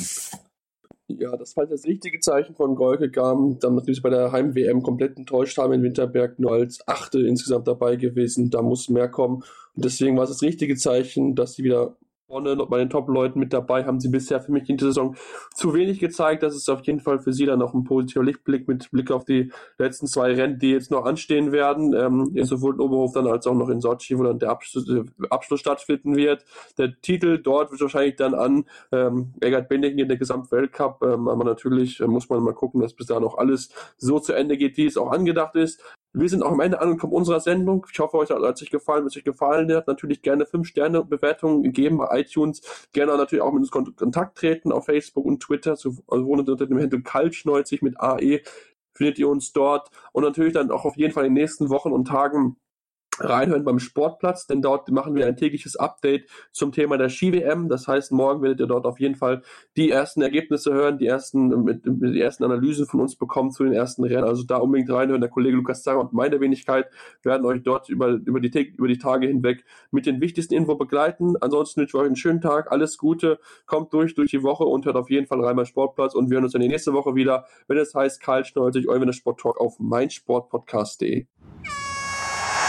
Ja, das war das richtige Zeichen von Golke kam. Dann natürlich bei der Heim-WM komplett enttäuscht haben in Winterberg, nur als Achte insgesamt dabei gewesen. Da muss mehr kommen. Und deswegen war es das richtige Zeichen, dass sie wieder vorne bei den Top-Leuten mit dabei, haben sie bisher für mich in der Saison zu wenig gezeigt. Das ist auf jeden Fall für sie dann noch ein positiver Lichtblick mit Blick auf die letzten zwei Rennen, die jetzt noch anstehen werden. Ähm, sowohl in Oberhof dann als auch noch in Sochi, wo dann der Abschluss, äh, Abschluss stattfinden wird. Der Titel dort wird wahrscheinlich dann an ähm, Egert Benning in der Gesamtweltcup. Ähm, aber natürlich äh, muss man mal gucken, dass bis da noch alles so zu Ende geht, wie es auch angedacht ist. Wir sind auch am Ende angekommen unserer Sendung. Ich hoffe, euch hat es euch gefallen. Wenn es euch gefallen hat, natürlich gerne 5-Sterne-Bewertungen geben bei iTunes. Gerne natürlich auch mit uns Kontakt treten auf Facebook und Twitter. Also unter dem Handel Kaltschneuzig mit AE findet ihr uns dort. Und natürlich dann auch auf jeden Fall in den nächsten Wochen und Tagen reinhören beim Sportplatz, denn dort machen wir ein tägliches Update zum Thema der Ski-WM. Das heißt, morgen werdet ihr dort auf jeden Fall die ersten Ergebnisse hören, die ersten, mit, die ersten Analysen von uns bekommen zu den ersten Rennen. Also da unbedingt reinhören. Der Kollege Lukas Zanger und meine Wenigkeit werden euch dort über, über, die, über die Tage hinweg mit den wichtigsten Info begleiten. Ansonsten wünsche ich euch einen schönen Tag, alles Gute, kommt durch durch die Woche und hört auf jeden Fall rein beim Sportplatz und wir hören uns dann die nächste Woche wieder, wenn es heißt Karl Schneutig, euer Sport Talk auf meinsportpodcast.de.